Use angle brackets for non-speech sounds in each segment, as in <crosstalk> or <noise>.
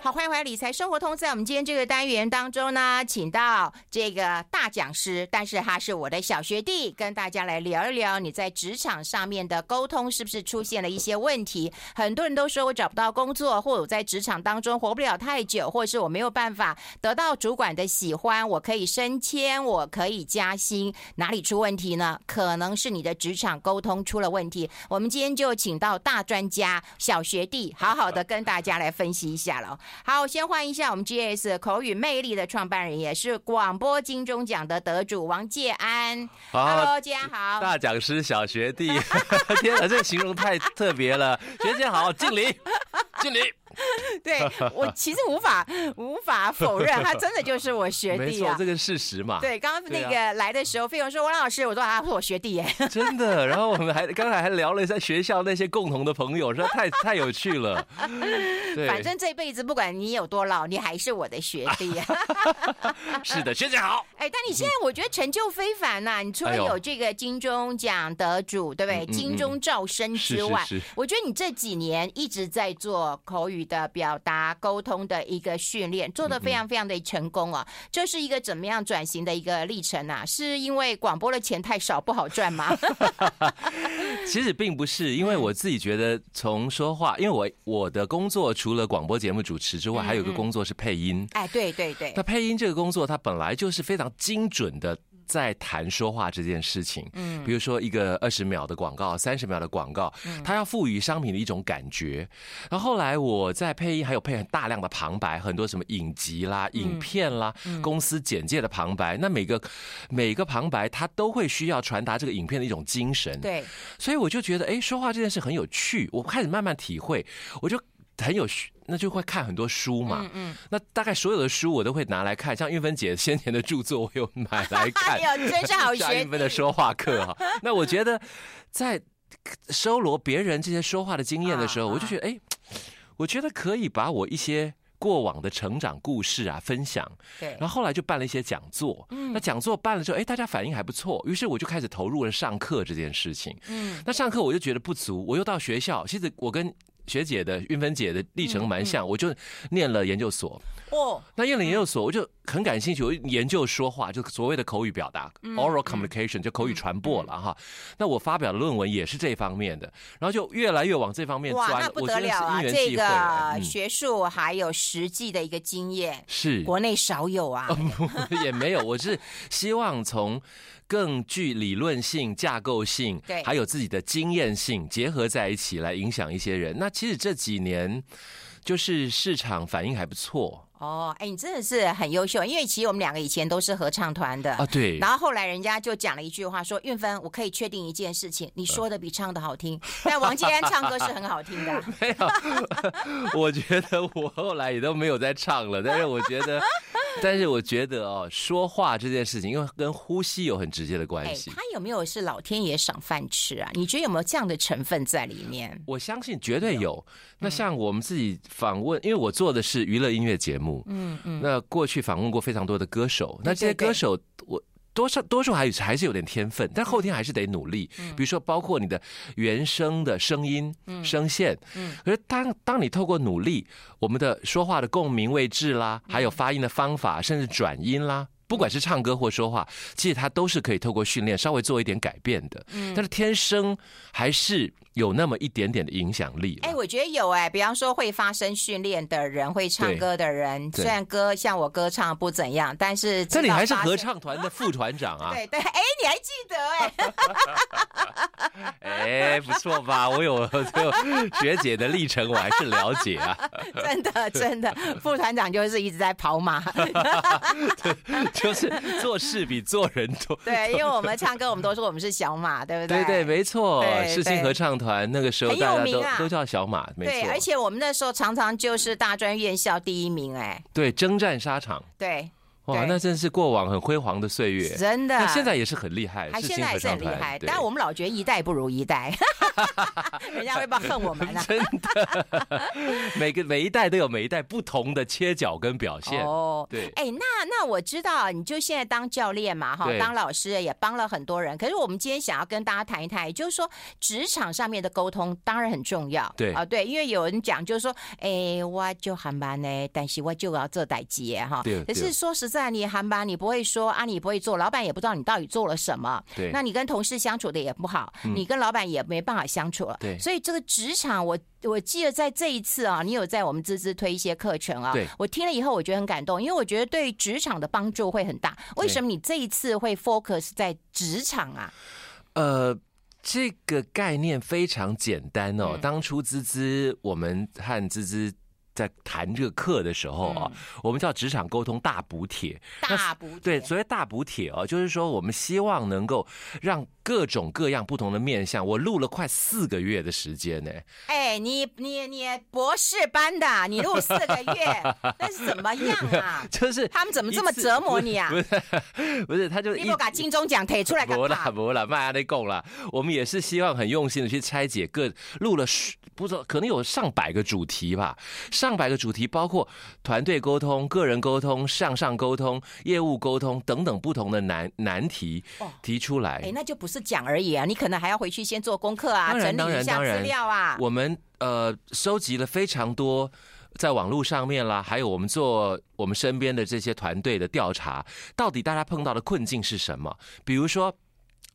好，欢迎回来《理财生活通》。在我们今天这个单元当中呢，请到这个大讲师，但是他是我的小学弟，跟大家来聊一聊你在职场上面的沟通是不是出现了一些问题？很多人都说我找不到工作，或者我在职场当中活不了太久，或者是我没有办法得到主管的喜欢，我可以升迁，我可以加薪，哪里出问题呢？可能是你的职场沟通出了问题。我们今天就请到大专家小学弟，好好的跟大家来分析一下了。好，先欢迎一下我们 GS 口语魅力的创办人，也是广播金钟奖的得主王介安。好 Hello，介安好。大讲师小学弟，<laughs> 天哪，这个形容太特别了。学姐好，敬礼，敬礼。<laughs> 对，我其实无法无法否认，他真的就是我学弟啊，这个事实嘛。对，刚刚那个来的时候，费勇说王老师，我说啊，是我学弟耶。<laughs> 真的，然后我们还刚才还聊了一下学校那些共同的朋友，实在太太有趣了。<laughs> 对，反正这辈子不管你有多老，你还是我的学弟。是的，学姐好。哎，但你现在我觉得成就非凡呐，你除了有这个金钟奖得主，对不对？金钟罩生之外，我觉得你这几年一直在做口语的表达沟通的一个训练，做的非常非常的成功啊！这是一个怎么样转型的一个历程啊？是因为广播的钱太少不好赚吗？<laughs> 其实并不是，因为我自己觉得从说话，因为我我的工作除了广播节目主持之外，还有一个工作是配音。哎，对对对，那配音这个工作，它本来就是非常精准的。在谈说话这件事情，嗯，比如说一个二十秒的广告、三十秒的广告，它要赋予商品的一种感觉。然后后来我在配音，还有配很大量的旁白，很多什么影集啦、影片啦、公司简介的旁白。那每个每个旁白，它都会需要传达这个影片的一种精神。对，所以我就觉得，哎，说话这件事很有趣。我开始慢慢体会，我就。很有趣，那就会看很多书嘛。嗯嗯。那大概所有的书我都会拿来看，像玉芬姐先前的著作我有买来看。<laughs> 哎呦，真是好学。运芬的说话课哈。<laughs> 那我觉得在收罗别人这些说话的经验的时候，<laughs> 我就觉得，哎，我觉得可以把我一些过往的成长故事啊分享。对。然后后来就办了一些讲座。嗯。那讲座办了之后，哎，大家反应还不错，于是我就开始投入了上课这件事情。嗯。那上课我就觉得不足，我又到学校，其实我跟。学姐的运芬姐的历程蛮像，我就念了研究所。哦，那念了研究所，我就很感兴趣，我研究说话，就所谓的口语表达 （oral communication），就口语传播了哈。那我发表的论文也是这方面的，然后就越来越往这方面钻。哇，那不得了啊！这个学术还有实际的一个经验，是国内少有啊。<laughs> 也没有，我是希望从。更具理论性、架构性，对，还有自己的经验性结合在一起来影响一些人。那其实这几年就是市场反应还不错。哦，哎，你真的是很优秀，因为其实我们两个以前都是合唱团的啊，对。然后后来人家就讲了一句话，说：“韵芬，我可以确定一件事情，你说的比唱的好听。”但王建安唱歌是很好听的。<laughs> 没有，<laughs> 我觉得我后来也都没有在唱了，但是我觉得。但是我觉得哦，说话这件事情，因为跟呼吸有很直接的关系。他有没有是老天爷赏饭吃啊？你觉得有没有这样的成分在里面？我相信绝对有。那像我们自己访问，因为我做的是娱乐音乐节目，嗯嗯，那过去访问过非常多的歌手，那这些歌手我。多少多数还是还是有点天分，但后天还是得努力。比如说，包括你的原声的声音、声线。嗯，可是当当你透过努力，我们的说话的共鸣位置啦，还有发音的方法，甚至转音啦，不管是唱歌或说话，其实它都是可以透过训练稍微做一点改变的。嗯，但是天生还是。有那么一点点的影响力。哎，我觉得有哎，比方说会发声训练的人，会唱歌的人，虽然歌像我歌唱不怎样，但是这里还是合唱团的副团长啊。<laughs> 对对，哎，你还记得哎？<laughs> 哎，不错吧？我有 <laughs> 这个学姐的历程，我还是了解啊。真的真的，副团长就是一直在跑马。对，就是做事比做人多。对，因为我们唱歌，我们都说我们是小马，对不对？对对，没错，世新合唱团。那个时候大家都都叫小马，没错。对，而且我们那时候常常就是大专院校第一名，哎，对，征战沙场。对，哇，那真是过往很辉煌的岁月，真的。那现在也是很厉害，还现在也是很厉害。但我们老觉得一代不如一代，<laughs> 人家会不会恨我们呢？真的，<laughs> 每个每一代都有每一代不同的切角跟表现。哦，对。哎，那那我知道，你就现在当教练嘛，哈，当老师也帮了很多人。可是我们今天想要跟大家谈一谈，也就是说职场上面的沟通当然很重要。对啊，对，因为有人讲就是说，哎，我就很忙呢，但是我就要做代接哈。对。可是说实在。在你航班，你不会说啊，你不会做，老板也不知道你到底做了什么。对，那你跟同事相处的也不好，嗯、你跟老板也没办法相处了。对，所以这个职场，我我记得在这一次啊，你有在我们滋滋推一些课程啊。对，我听了以后，我觉得很感动，因为我觉得对职场的帮助会很大。为什么你这一次会 focus 在职场啊？呃，这个概念非常简单哦。嗯、当初滋滋，我们和滋滋。在谈这个课的时候啊，我们叫职场沟通大补帖。大补帖，对，所谓大补帖啊，就是说我们希望能够让各种各样不同的面向。我录了快四个月的时间呢。哎，你你你博士班的，你录四个月，<laughs> 那是怎么样啊？就是他们怎么这么折磨你啊？<laughs> 不是，不是，他就你不把金钟奖提出来干嘛？不了不了，卖阿内贡了。我们也是希望很用心的去拆解各录了，不知道可能有上百个主题吧。上上百个主题包括团队沟通、个人沟通、向上沟通、业务沟通等等不同的难难题提出来。哎，那就不是讲而已啊，你可能还要回去先做功课啊，整理一下资料啊。我们呃收集了非常多在网络上面啦，还有我们做我们身边的这些团队的调查，到底大家碰到的困境是什么？比如说，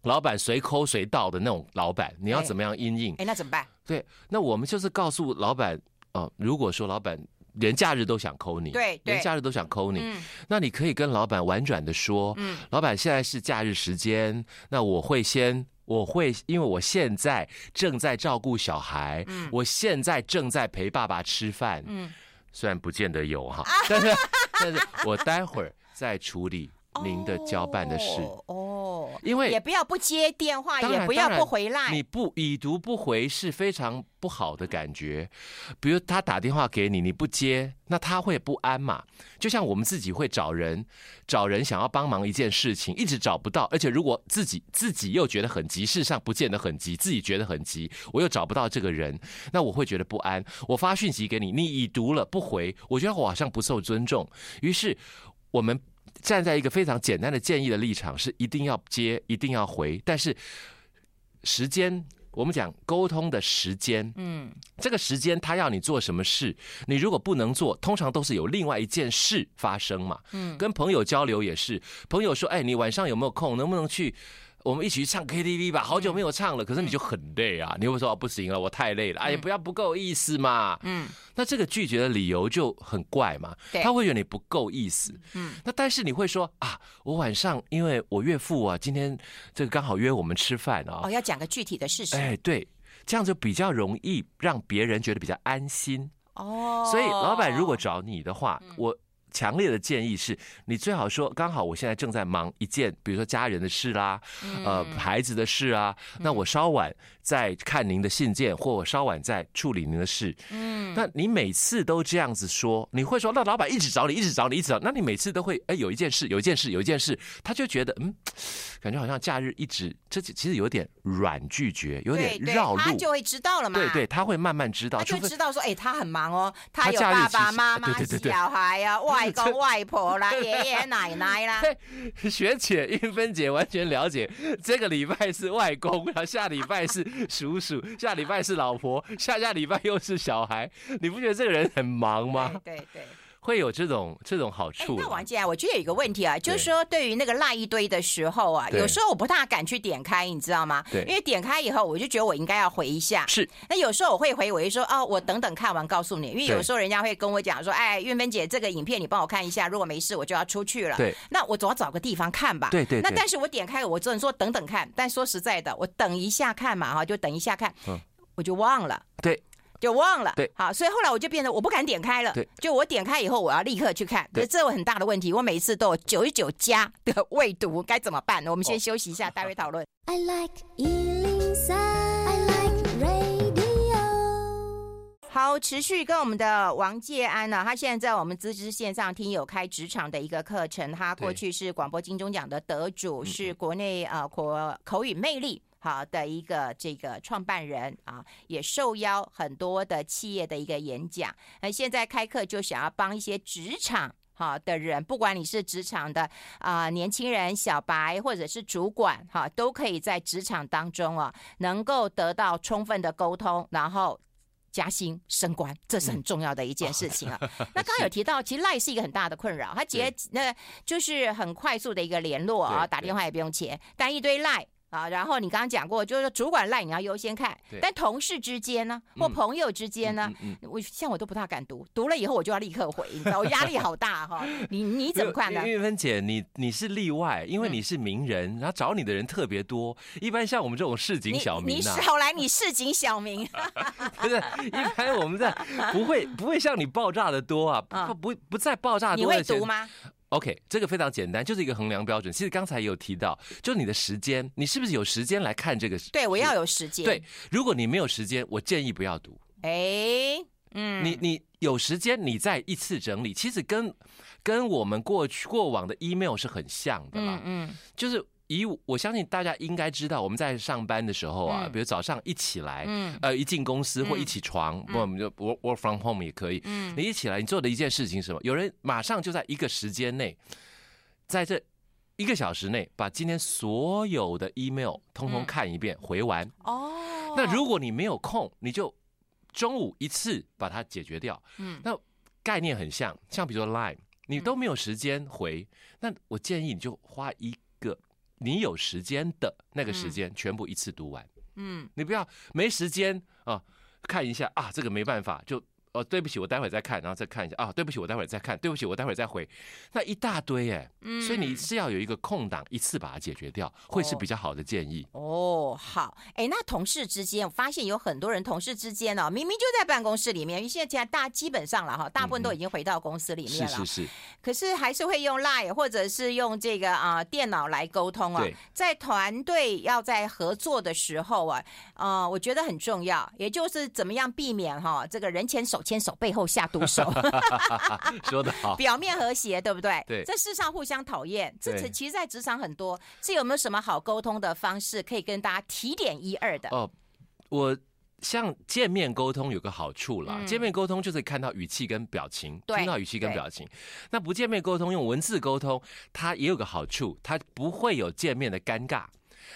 老板随抠随到的那种老板，你要怎么样应应？哎，那怎么办？对，那我们就是告诉老板。哦，如果说老板连假日都想扣你，对，连假日都想扣你，那你可以跟老板婉转的说，嗯，老板现在是假日时间，那我会先，我会，因为我现在正在照顾小孩，嗯，我现在正在陪爸爸吃饭，嗯，虽然不见得有哈，<laughs> 但是，但是我待会儿再处理您的交办的事，哦，因为也不要不接电话，也不要不回来，你不已读不回是非常。不好的感觉，比如他打电话给你，你不接，那他会不安嘛？就像我们自己会找人，找人想要帮忙一件事情，一直找不到，而且如果自己自己又觉得很急，事实上不见得很急，自己觉得很急，我又找不到这个人，那我会觉得不安。我发讯息给你，你已读了不回，我觉得我好像不受尊重。于是我们站在一个非常简单的建议的立场，是一定要接，一定要回，但是时间。我们讲沟通的时间，嗯，这个时间他要你做什么事，你如果不能做，通常都是有另外一件事发生嘛，嗯，跟朋友交流也是，朋友说，哎，你晚上有没有空，能不能去？我们一起去唱 KTV 吧，好久没有唱了，可是你就很累啊，你会说不行了，我太累了，哎呀，不要不够意思嘛，嗯，那这个拒绝的理由就很怪嘛，他会觉得你不够意思，嗯，那但是你会说啊，我晚上因为我岳父啊，今天这个刚好约我们吃饭啊，哦，要讲个具体的事实，哎，对，这样就比较容易让别人觉得比较安心，哦，所以老板如果找你的话，我。强烈的建议是，你最好说，刚好我现在正在忙一件，比如说家人的事啦，呃，孩子的事啊，那我稍晚再看您的信件，或我稍晚再处理您的事。嗯，那你每次都这样子说，你会说，那老板一直找你，一直找你，一直找，那你每次都会，哎，有一件事，有一件事，有一件事，他就觉得，嗯，感觉好像假日一直，这其实有点软拒绝，有点绕路，他就会知道了嘛。对对，他会慢慢知道，他就知道说，哎，他很忙哦，他有爸爸妈妈、小孩呀啊，外公外婆啦，<laughs> 爷爷奶奶啦。学姐英芬姐完全了解，这个礼拜是外公，然后下礼拜是叔叔，<laughs> 下礼拜是老婆，下下礼拜又是小孩。你不觉得这个人很忙吗？对对。对会有这种这种好处。那王姐啊，我觉得有一个问题啊，就是说对于那个赖一堆的时候啊，有时候我不大敢去点开，你知道吗？对。因为点开以后，我就觉得我应该要回一下。是。那有时候我会回，我就说哦，我等等看完告诉你。因为有时候人家会跟我讲说，哎，韵芬姐，这个影片你帮我看一下，如果没事我就要出去了。对。那我总要找个地方看吧。对对。那但是我点开，我只能说等等看。但说实在的，我等一下看嘛哈，就等一下看，我就忘了。对。就忘了，对，好，所以后来我就变得我不敢点开了，对，就我点开以后，我要立刻去看，对，这有很大的问题，我每次都有九十九加的未读，该怎么办？呢？我们先休息一下，<laughs> 待会讨论。I like 好，持续跟我们的王介安呢，他现在在我们资质线上听友开职场的一个课程，他过去是广播金钟奖的得主，是国内呃口口语魅力好的一个这个创办人啊，也受邀很多的企业的一个演讲，那现在开课就想要帮一些职场。好的人，不管你是职场的啊、呃、年轻人、小白，或者是主管，哈，都可以在职场当中啊，能够得到充分的沟通，然后加薪升官，这是很重要的一件事情啊。<laughs> 嗯、那刚刚有提到，其实赖是一个很大的困扰，他结那就是很快速的一个联络啊，打电话也不用钱，但一堆赖。啊，然后你刚刚讲过，就是主管赖你要优先看，但同事之间呢，或朋友之间呢，嗯嗯嗯、我像我都不大敢读，读了以后我就要立刻回，你知道，我压力好大哈。<laughs> 你你怎么看呢？玉芬姐，你你是例外，因为你是名人，然后找你的人特别多。一般像我们这种市井小民、啊，你少来，你市井小民。<laughs> 不是，一般我们在不会不会像你爆炸的多啊，不不不再爆炸多。你会读吗？OK，这个非常简单，就是一个衡量标准。其实刚才也有提到，就是你的时间，你是不是有时间来看这个？对，我要有时间。对，如果你没有时间，我建议不要读。哎，嗯，你你有时间，你再一次整理，其实跟跟我们过去过往的 email 是很像的啦。嗯，嗯，就是。以我相信大家应该知道，我们在上班的时候啊，比如早上一起来，呃，一进公司或一起床，不，我们就 work work from home 也可以。你一起来，你做的一件事情是什么？有人马上就在一个时间内，在这一个小时内，把今天所有的 email 通通看一遍，回完。哦。那如果你没有空，你就中午一次把它解决掉。嗯。那概念很像，像比如说 Line，你都没有时间回，那我建议你就花一。你有时间的那个时间，全部一次读完。嗯，你不要没时间啊，看一下啊，这个没办法就。哦，对不起，我待会再看，然后再看一下啊。对不起，我待会再看。对不起，我待会再回。那一大堆哎，嗯，所以你是要有一个空档，一次把它解决掉，会是比较好的建议。哦，好，哎，那同事之间，我发现有很多人同事之间哦，明明就在办公室里面，因为现在大基本上了哈，大部分都已经回到公司里面了，是是是，可是还是会用 Line 或者是用这个啊电脑来沟通啊。在团队要在合作的时候啊，啊，我觉得很重要，也就是怎么样避免哈这个人前手。牵手背后下毒手，<laughs> 说得好。<laughs> 表面和谐，对不对？对，在世上互相讨厌，这其实，在职场很多，这有没有什么好沟通的方式，可以跟大家提点一二的？哦，我像见面沟通有个好处啦，见面沟通就是看到语气跟表情，听到语气跟表情。那不见面沟通，用文字沟通，它也有个好处，它不会有见面的尴尬。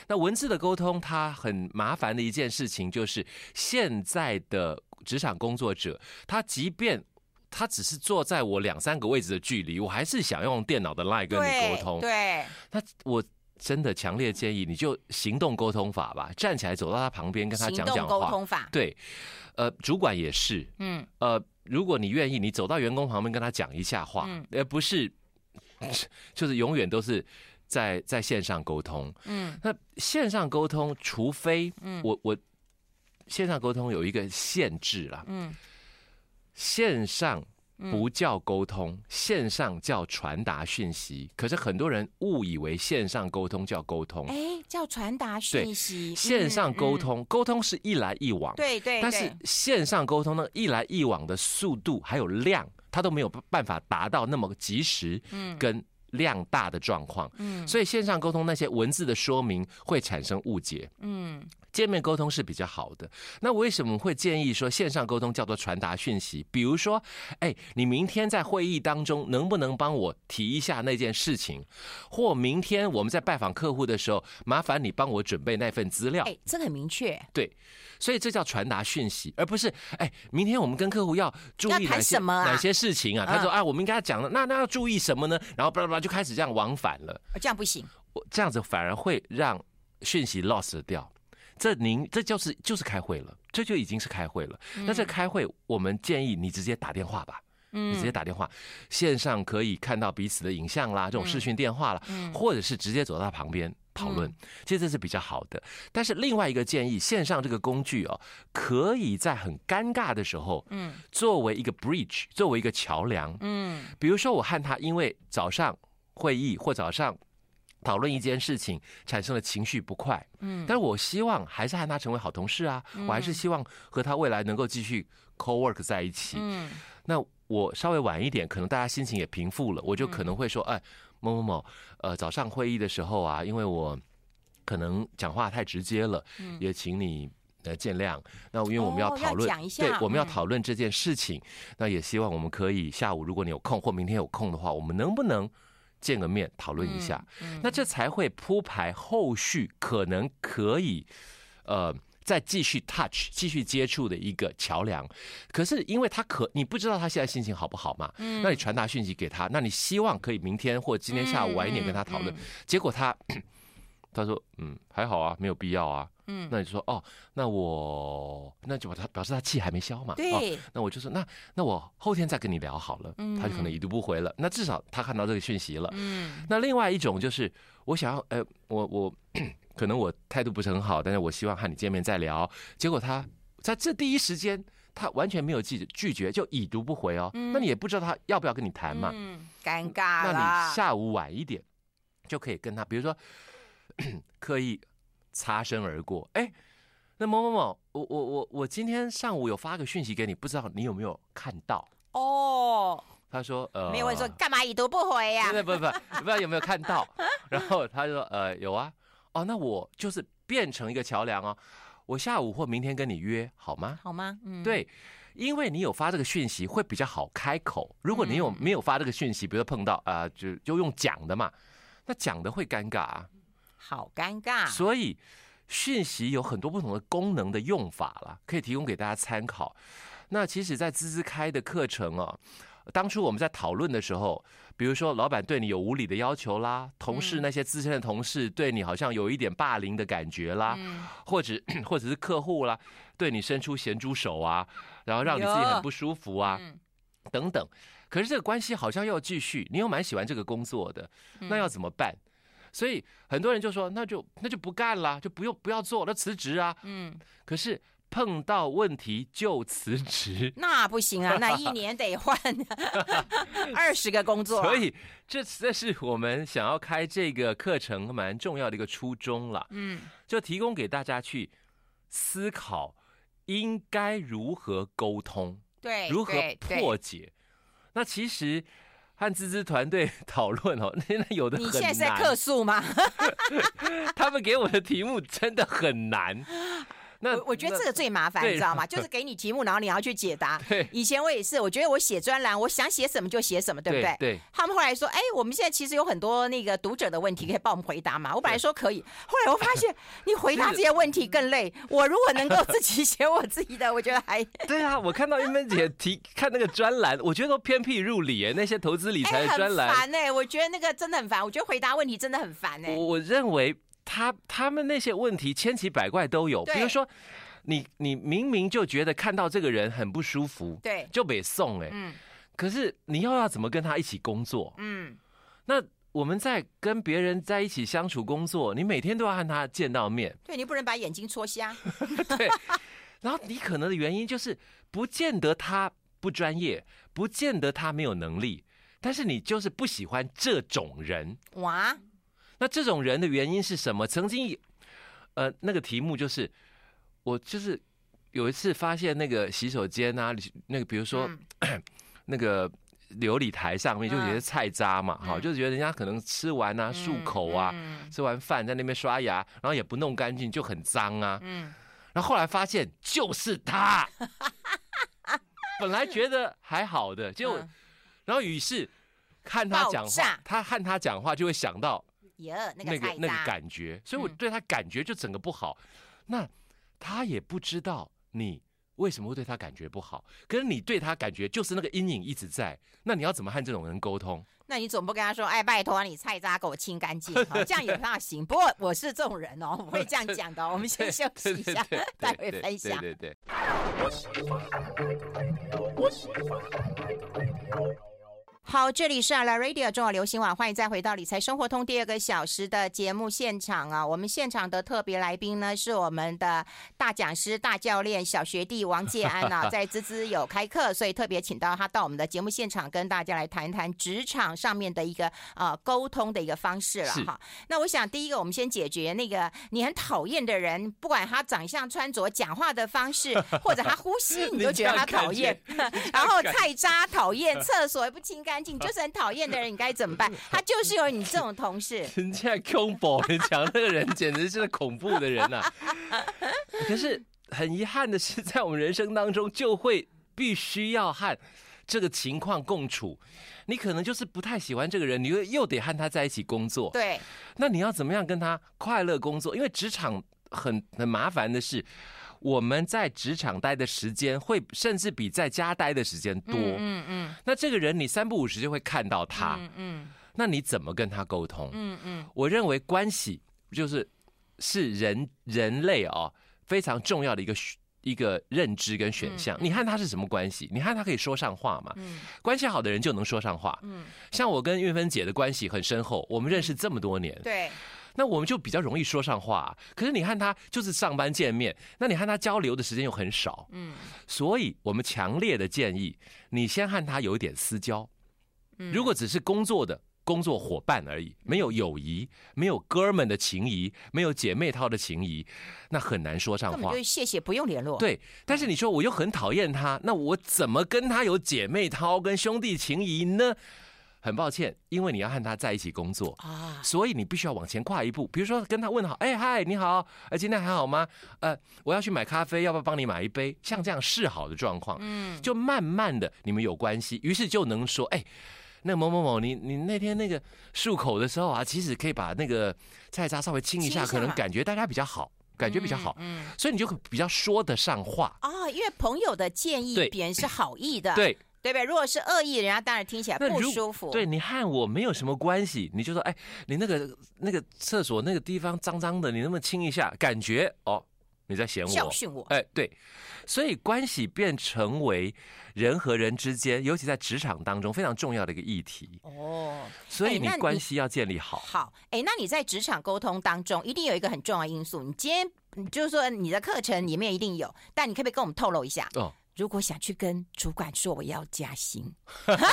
那文字的沟通，它很麻烦的一件事情，就是现在的。职场工作者，他即便他只是坐在我两三个位置的距离，我还是想用电脑的 line 跟你沟通。对，那我真的强烈建议你就行动沟通法吧，站起来走到他旁边跟他讲讲话。沟通法。对，呃，主管也是，嗯，呃，如果你愿意，你走到员工旁边跟他讲一下话，而、嗯、不是 <laughs> 就是永远都是在在线上沟通。嗯，那线上沟通，除非我我。线上沟通有一个限制啦，嗯，线上不叫沟通，线上叫传达讯息。可是很多人误以为线上沟通叫沟通，哎，叫传达讯息。线上沟通，沟通是一来一往，对对。但是线上沟通呢，一来一往的速度还有量，它都没有办法达到那么及时，嗯，跟量大的状况，嗯。所以线上沟通那些文字的说明会产生误解，嗯。见面沟通是比较好的。那为什么会建议说线上沟通叫做传达讯息？比如说，哎，你明天在会议当中能不能帮我提一下那件事情？或明天我们在拜访客户的时候，麻烦你帮我准备那份资料。哎，这个很明确。对，所以这叫传达讯息，而不是哎，明天我们跟客户要注意哪些什么、啊、哪些事情啊？他说啊，我们应该讲了，那那要注意什么呢？然后巴拉巴拉就开始这样往返了。这样不行，我这样子反而会让讯息 lost 掉。这您这就是就是开会了，这就已经是开会了。那这开会，我们建议你直接打电话吧，嗯，你直接打电话，线上可以看到彼此的影像啦，这种视讯电话啦，或者是直接走到旁边讨论，其实这是比较好的。但是另外一个建议，线上这个工具哦，可以在很尴尬的时候，嗯，作为一个 bridge，作为一个桥梁，嗯，比如说我和他因为早上会议或早上。讨论一件事情产生了情绪不快，嗯，但是我希望还是和他成为好同事啊，我还是希望和他未来能够继续 co-work 在一起，嗯，那我稍微晚一点，可能大家心情也平复了，我就可能会说，哎，某某某，呃，早上会议的时候啊，因为我可能讲话太直接了，也请你呃见谅。那因为我们要讨论，对，我们要讨论这件事情，那也希望我们可以下午如果你有空或明天有空的话，我们能不能？见个面讨论一下，那这才会铺排后续可能可以，呃，再继续 touch 继续接触的一个桥梁。可是因为他可你不知道他现在心情好不好嘛，那你传达讯息给他，那你希望可以明天或今天下午晚一点跟他讨论，结果他 <clears throat> 他说嗯还好啊，没有必要啊。嗯，那你就说哦，那我那就把他表示他气还没消嘛。对、哦，那我就说那那我后天再跟你聊好了。嗯，他就可能已读不回了。那至少他看到这个讯息了。嗯，那另外一种就是我想要，呃，我我可能我态度不是很好，但是我希望和你见面再聊。结果他在这第一时间他完全没有拒拒绝，就已读不回哦。嗯，那你也不知道他要不要跟你谈嘛。嗯，尴尬。那你下午晚一点就可以跟他，比如说 <clears throat> 刻意。擦身而过，哎，那某某某，我我我我今天上午有发个讯息给你，不知道你有没有看到？哦，他说呃，没有问说干嘛已读不回呀？不不不，不知道有没有看到？<laughs> 然后他就说呃有啊，哦，那我就是变成一个桥梁哦，我下午或明天跟你约好吗？好吗？嗯，对，因为你有发这个讯息会比较好开口，如果你有没有发这个讯息，比如说碰到啊，就就用讲的嘛，那讲的会尴尬啊。好尴尬，所以讯息有很多不同的功能的用法了，可以提供给大家参考。那其实，在滋滋开的课程哦，当初我们在讨论的时候，比如说老板对你有无理的要求啦，同事那些资深的同事对你好像有一点霸凌的感觉啦，或者 <coughs> 或者是客户啦，对你伸出咸猪手啊，然后让你自己很不舒服啊，等等。可是这个关系好像又要继续，你又蛮喜欢这个工作的，那要怎么办？所以很多人就说，那就那就不干了，就不用不要做，那辞职啊。嗯。可是碰到问题就辞职，那不行啊，<laughs> 那一年得换 <laughs> 二十个工作啊。所以这这是我们想要开这个课程蛮重要的一个初衷了。嗯。就提供给大家去思考应该如何沟通，对，如何破解。那其实。和芝芝团队 <laughs> 讨论哦，现在有的很难。你现在是在客诉吗？<laughs> 他们给我的题目真的很难。那我，我觉得这个最麻烦，你知道吗？<laughs> 就是给你题目，然后你要去解答。<laughs> 对，以前我也是，我觉得我写专栏，我想写什么就写什么，对不对？对。他们后来说，哎，我们现在其实有很多那个读者的问题可以帮我们回答嘛。我本来说可以，后来我发现 <laughs> 你回答这些问题更累。我如果能够自己写我自己的，我觉得还。对啊，我看到英芬姐提看那个专栏，我觉得都偏僻入理哎，那些投资理财的专栏。烦哎，我觉得那个真的很烦。我觉得回答问题真的很烦哎。我认为。他他们那些问题千奇百怪都有，比如说，你你明明就觉得看到这个人很不舒服，对，就北送哎，嗯，可是你又要怎么跟他一起工作？嗯，那我们在跟别人在一起相处工作，你每天都要和他见到面，对，你不能把眼睛戳瞎，<laughs> 对，然后你可能的原因就是不见得他不专业，不见得他没有能力，但是你就是不喜欢这种人，哇。那这种人的原因是什么？曾经，呃，那个题目就是，我就是有一次发现那个洗手间啊，那个比如说、嗯、<clears throat> 那个琉璃台上面就有些菜渣嘛，哈、嗯，就是觉得人家可能吃完啊漱口啊，嗯、吃完饭在那边刷牙，然后也不弄干净就很脏啊，嗯，然后后来发现就是他，本来觉得还好的，就然后于是看他讲话，他和他讲话就会想到。Yeah, 那个那个那个感觉，所以我对他感觉就整个不好。嗯、那他也不知道你为什么会对他感觉不好，可是你对他感觉就是那个阴影一直在。那你要怎么和这种人沟通？那你总不跟他说：“哎，拜托你菜渣给我清干净。<laughs> ”这样也那行。不过我是这种人哦，<laughs> 我会这样讲的。我们先休息一下，<laughs> 待会分享。对对对。好，这里是 La Radio 中广流行网，欢迎再回到理财生活通第二个小时的节目现场啊！我们现场的特别来宾呢，是我们的大讲师、大教练、小学弟王建安啊，<laughs> 在滋滋有开课，所以特别请到他到我们的节目现场，跟大家来谈一谈职场上面的一个呃沟通的一个方式了哈。那我想第一个，我们先解决那个你很讨厌的人，不管他长相、穿着、讲话的方式，<laughs> 或者他呼吸，你都觉得他讨厌，然后菜渣讨厌，厕所也不清干。就是很讨厌的人，你该怎么办？<laughs> 他就是有你这种同事。<laughs> 人家恐怖，你讲那个人简直是恐怖的人呐、啊。<laughs> 可是很遗憾的是，在我们人生当中，就会必须要和这个情况共处。你可能就是不太喜欢这个人，你又又得和他在一起工作。对，那你要怎么样跟他快乐工作？因为职场很很麻烦的是。我们在职场待的时间会甚至比在家待的时间多。嗯嗯。那这个人你三不五时就会看到他。嗯嗯。那你怎么跟他沟通？嗯嗯。我认为关系就是是人人类哦非常重要的一个一个认知跟选项。你看他是什么关系？你看他可以说上话嘛？嗯。关系好的人就能说上话。嗯。像我跟玉芬姐的关系很深厚，我们认识这么多年。对。那我们就比较容易说上话，可是你和他就是上班见面，那你和他交流的时间又很少，嗯，所以我们强烈的建议你先和他有一点私交，如果只是工作的工作伙伴而已，没有友谊，没有哥们的情谊，没有姐妹淘的情谊，那很难说上话。对，谢谢，不用联络。对，但是你说我又很讨厌他，那我怎么跟他有姐妹淘跟兄弟情谊呢？很抱歉，因为你要和他在一起工作啊，所以你必须要往前跨一步。比如说跟他问好，哎嗨，你好，哎今天还好吗？呃，我要去买咖啡，要不要帮你买一杯？像这样示好的状况，嗯，就慢慢的你们有关系，于是就能说，哎，那某某某，你你那天那个漱口的时候啊，其实可以把那个菜渣稍微清一下，可能感觉大家比较好，感觉比较好，嗯，所以你就比较说得上话啊，因为朋友的建议，别人是好意的，对。对不对？如果是恶意，人家当然听起来不舒服。对，你和我没有什么关系，你就说，哎，你那个那个厕所那个地方脏脏的，你能不能清一下？感觉哦，你在嫌我，教训我。哎，对，所以关系变成为人和人之间，尤其在职场当中非常重要的一个议题。哦，所以你关系要建立好。好，哎，那你在职场沟通当中，一定有一个很重要因素。你今天就是说你的课程里面一定有，但你可不可以跟我们透露一下？哦。如果想去跟主管说我要加薪，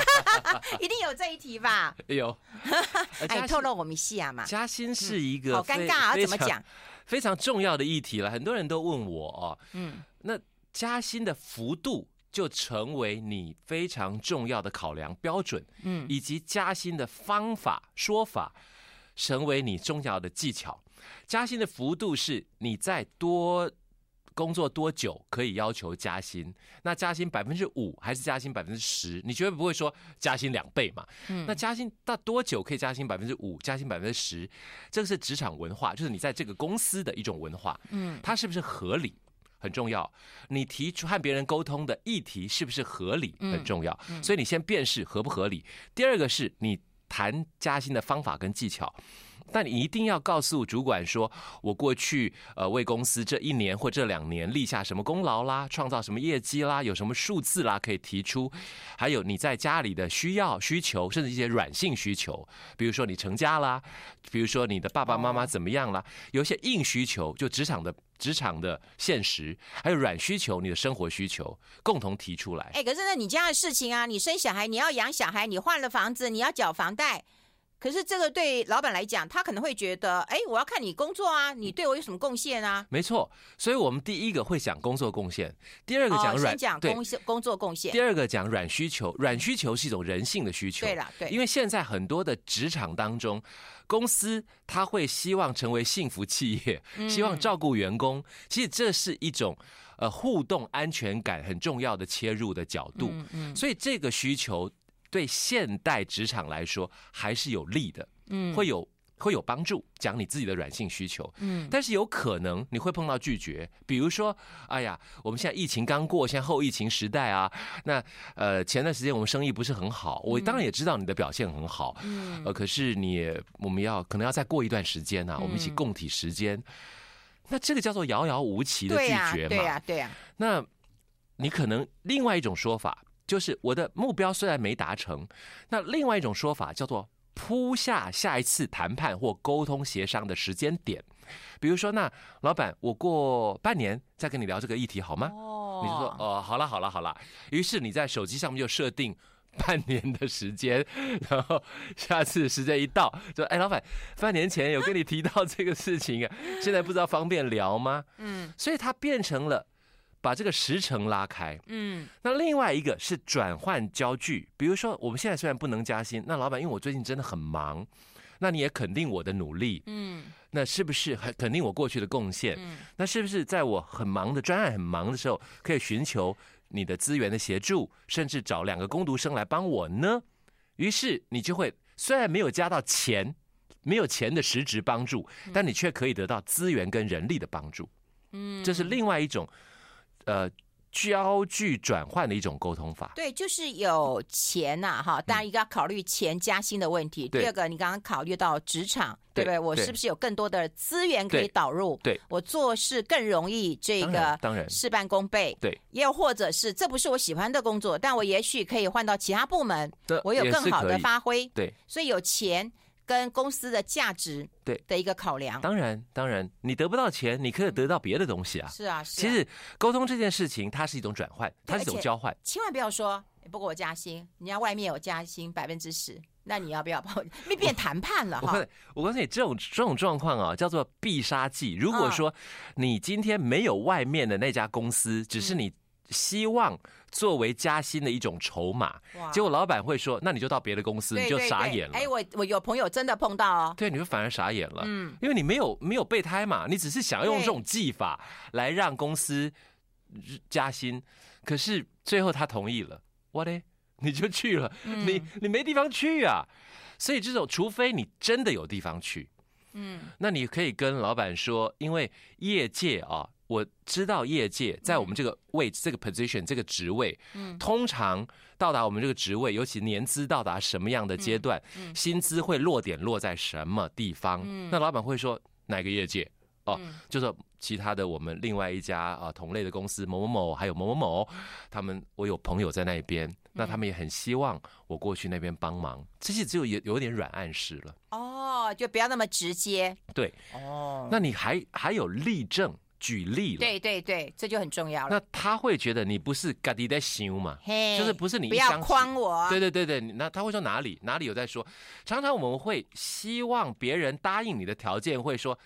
<laughs> 一定有这一题吧？有，<laughs> 哎，透露我们戏啊嘛。加薪是一个、嗯、好尴尬啊，怎么讲？非常重要的议题了，很多人都问我哦。嗯，那加薪的幅度就成为你非常重要的考量标准，嗯，以及加薪的方法说法成为你重要的技巧。加薪的幅度是你再多。工作多久可以要求加薪？那加薪百分之五还是加薪百分之十？你绝对不会说加薪两倍嘛？嗯，那加薪到多久可以加薪百分之五？加薪百分之十？这个是职场文化，就是你在这个公司的一种文化。嗯，它是不是合理很重要？你提出和别人沟通的议题是不是合理很重要？所以你先辨识合不合理。第二个是你谈加薪的方法跟技巧。但你一定要告诉主管说，我过去呃为公司这一年或这两年立下什么功劳啦，创造什么业绩啦，有什么数字啦可以提出，还有你在家里的需要需求，甚至一些软性需求，比如说你成家啦，比如说你的爸爸妈妈怎么样啦，有一些硬需求，就职场的职场的现实，还有软需求，你的生活需求，共同提出来。哎，可是那你家的事情啊，你生小孩，你要养小孩，你换了房子，你要缴房贷。可是这个对老板来讲，他可能会觉得，哎，我要看你工作啊，你对我有什么贡献啊？没错，所以我们第一个会讲工作贡献，第二个讲软，先讲工工作贡献，第二个讲软需求，软需求是一种人性的需求。对了，对，因为现在很多的职场当中，公司他会希望成为幸福企业，希望照顾员工，其实这是一种呃互动安全感很重要的切入的角度。嗯嗯，所以这个需求。对现代职场来说还是有利的，嗯，会有会有帮助。讲你自己的软性需求，嗯，但是有可能你会碰到拒绝，比如说，哎呀，我们现在疫情刚过，现在后疫情时代啊，那呃前段时间我们生意不是很好，我当然也知道你的表现很好，嗯，呃，可是你我们要可能要再过一段时间啊，我们一起共体时间，那这个叫做遥遥无期的拒绝嘛，对呀，对呀，那你可能另外一种说法。就是我的目标虽然没达成，那另外一种说法叫做铺下下一次谈判或沟通协商的时间点。比如说，那老板，我过半年再跟你聊这个议题好吗？哦，你就说，哦，好了，好了，好了。于是你在手机上面就设定半年的时间，<laughs> 然后下次时间一到，就哎，老板，半年前有跟你提到这个事情啊，现在不知道方便聊吗？嗯，所以它变成了把这个时程拉开。嗯，那另外一个是转换焦距，比如说我们现在虽然不能加薪，那老板，因为我最近真的很忙。那你也肯定我的努力，嗯，那是不是很肯定我过去的贡献？嗯，那是不是在我很忙的专案很忙的时候，可以寻求你的资源的协助，甚至找两个工读生来帮我呢？于是你就会虽然没有加到钱，没有钱的实质帮助，但你却可以得到资源跟人力的帮助。嗯，这是另外一种，呃。焦距转换的一种沟通法，对，就是有钱呐，哈，当然一个要考虑钱加薪的问题。第二个，你刚刚考虑到职场，对不对？我是不是有更多的资源可以导入？对，我做事更容易，这个当然事半功倍。对，也有或者是这不是我喜欢的工作，但我也许可以换到其他部门，我有更好的发挥。对，所以有钱。跟公司的价值对的一个考量，当然当然，你得不到钱，你可以得到别的东西啊。是啊，是啊。其实沟通这件事情，它是一种转换，它是一种交换。千万不要说不给我加薪，人家外面有加薪百分之十，那你要不要？<laughs> 没变谈判了哈。我告诉你，这种这种状况啊，叫做必杀技。如果说你今天没有外面的那家公司，只是你。希望作为加薪的一种筹码，结果老板会说：“那你就到别的公司，你就傻眼了。”哎，我我有朋友真的碰到哦，对，你就反而傻眼了，嗯，因为你没有没有备胎嘛，你只是想要用这种技法来让公司加薪，可是最后他同意了，我嘞，你就去了，你你没地方去啊，所以这种除非你真的有地方去，嗯，那你可以跟老板说，因为业界啊。我知道业界在我们这个位置、这个 position、这个职位，嗯通常到达我们这个职位，尤其年资到达什么样的阶段，薪资会落点落在什么地方？那老板会说哪个业界？哦，就是其他的我们另外一家啊同类的公司某某某，还有某某某，他们我有朋友在那边，那他们也很希望我过去那边帮忙。这些只有有有点软暗示了。哦，就不要那么直接。对。哦。那你还还有例证？举例了，对对对，这就很重要了。那他会觉得你不是家己在修嘛，hey, 就是不是你一不要框我。对对对对，那他会说哪里哪里有在说？常常我们会希望别人答应你的条件，会说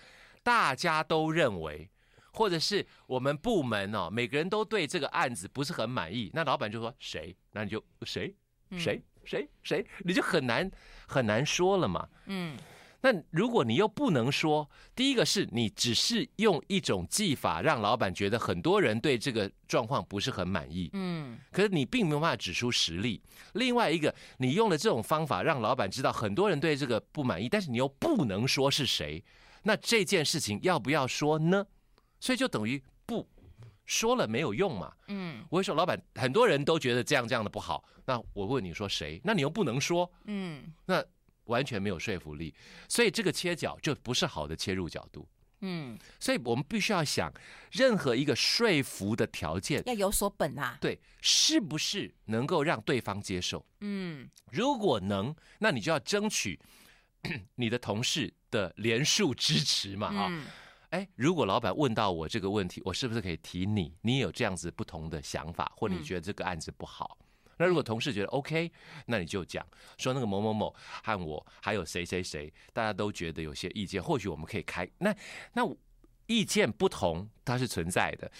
大家都认为，或者是我们部门哦，每个人都对这个案子不是很满意。那老板就说谁？那你就谁谁谁谁，你就很难很难说了嘛。嗯。那如果你又不能说，第一个是你只是用一种技法让老板觉得很多人对这个状况不是很满意，嗯，可是你并没有办法指出实例。另外一个，你用了这种方法让老板知道很多人对这个不满意，但是你又不能说是谁，那这件事情要不要说呢？所以就等于不说了没有用嘛，嗯，我会说老板很多人都觉得这样这样的不好，那我问你说谁？那你又不能说，嗯，那。完全没有说服力，所以这个切角就不是好的切入角度。嗯，所以我们必须要想，任何一个说服的条件要有所本啊。对，是不是能够让对方接受？嗯，如果能，那你就要争取 <coughs> 你的同事的连数支持嘛。啊，哎，如果老板问到我这个问题，我是不是可以提你？你有这样子不同的想法，或你觉得这个案子不好？那如果同事觉得 OK，那你就讲说那个某某某和我还有谁谁谁，大家都觉得有些意见，或许我们可以开。那那意见不同，它是存在的。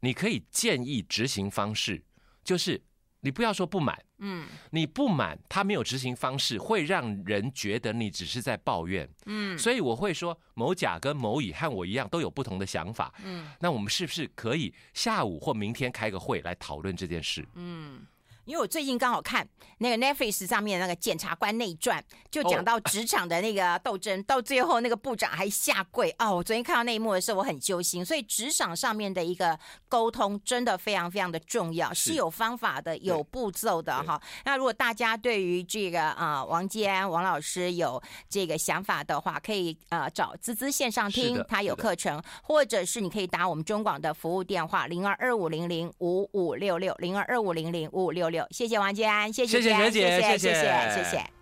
你可以建议执行方式，就是你不要说不满，嗯，你不满他没有执行方式，会让人觉得你只是在抱怨，嗯。所以我会说某甲跟某乙和我一样都有不同的想法，嗯。那我们是不是可以下午或明天开个会来讨论这件事？嗯。因为我最近刚好看那个 Netflix 上面那个《检察官内传》，就讲到职场的那个斗争，到最后那个部长还下跪哦。我昨天看到那一幕的时候，我很揪心。所以职场上面的一个沟通真的非常非常的重要，是有方法的，有步骤的哈。那如果大家对于这个啊王基安王老师有这个想法的话，可以呃找滋滋线上听，他有课程，或者是你可以打我们中广的服务电话零二二五零零五五六六零二二五零零五五六谢谢王建安谢谢建安谢谢。谢谢谢谢。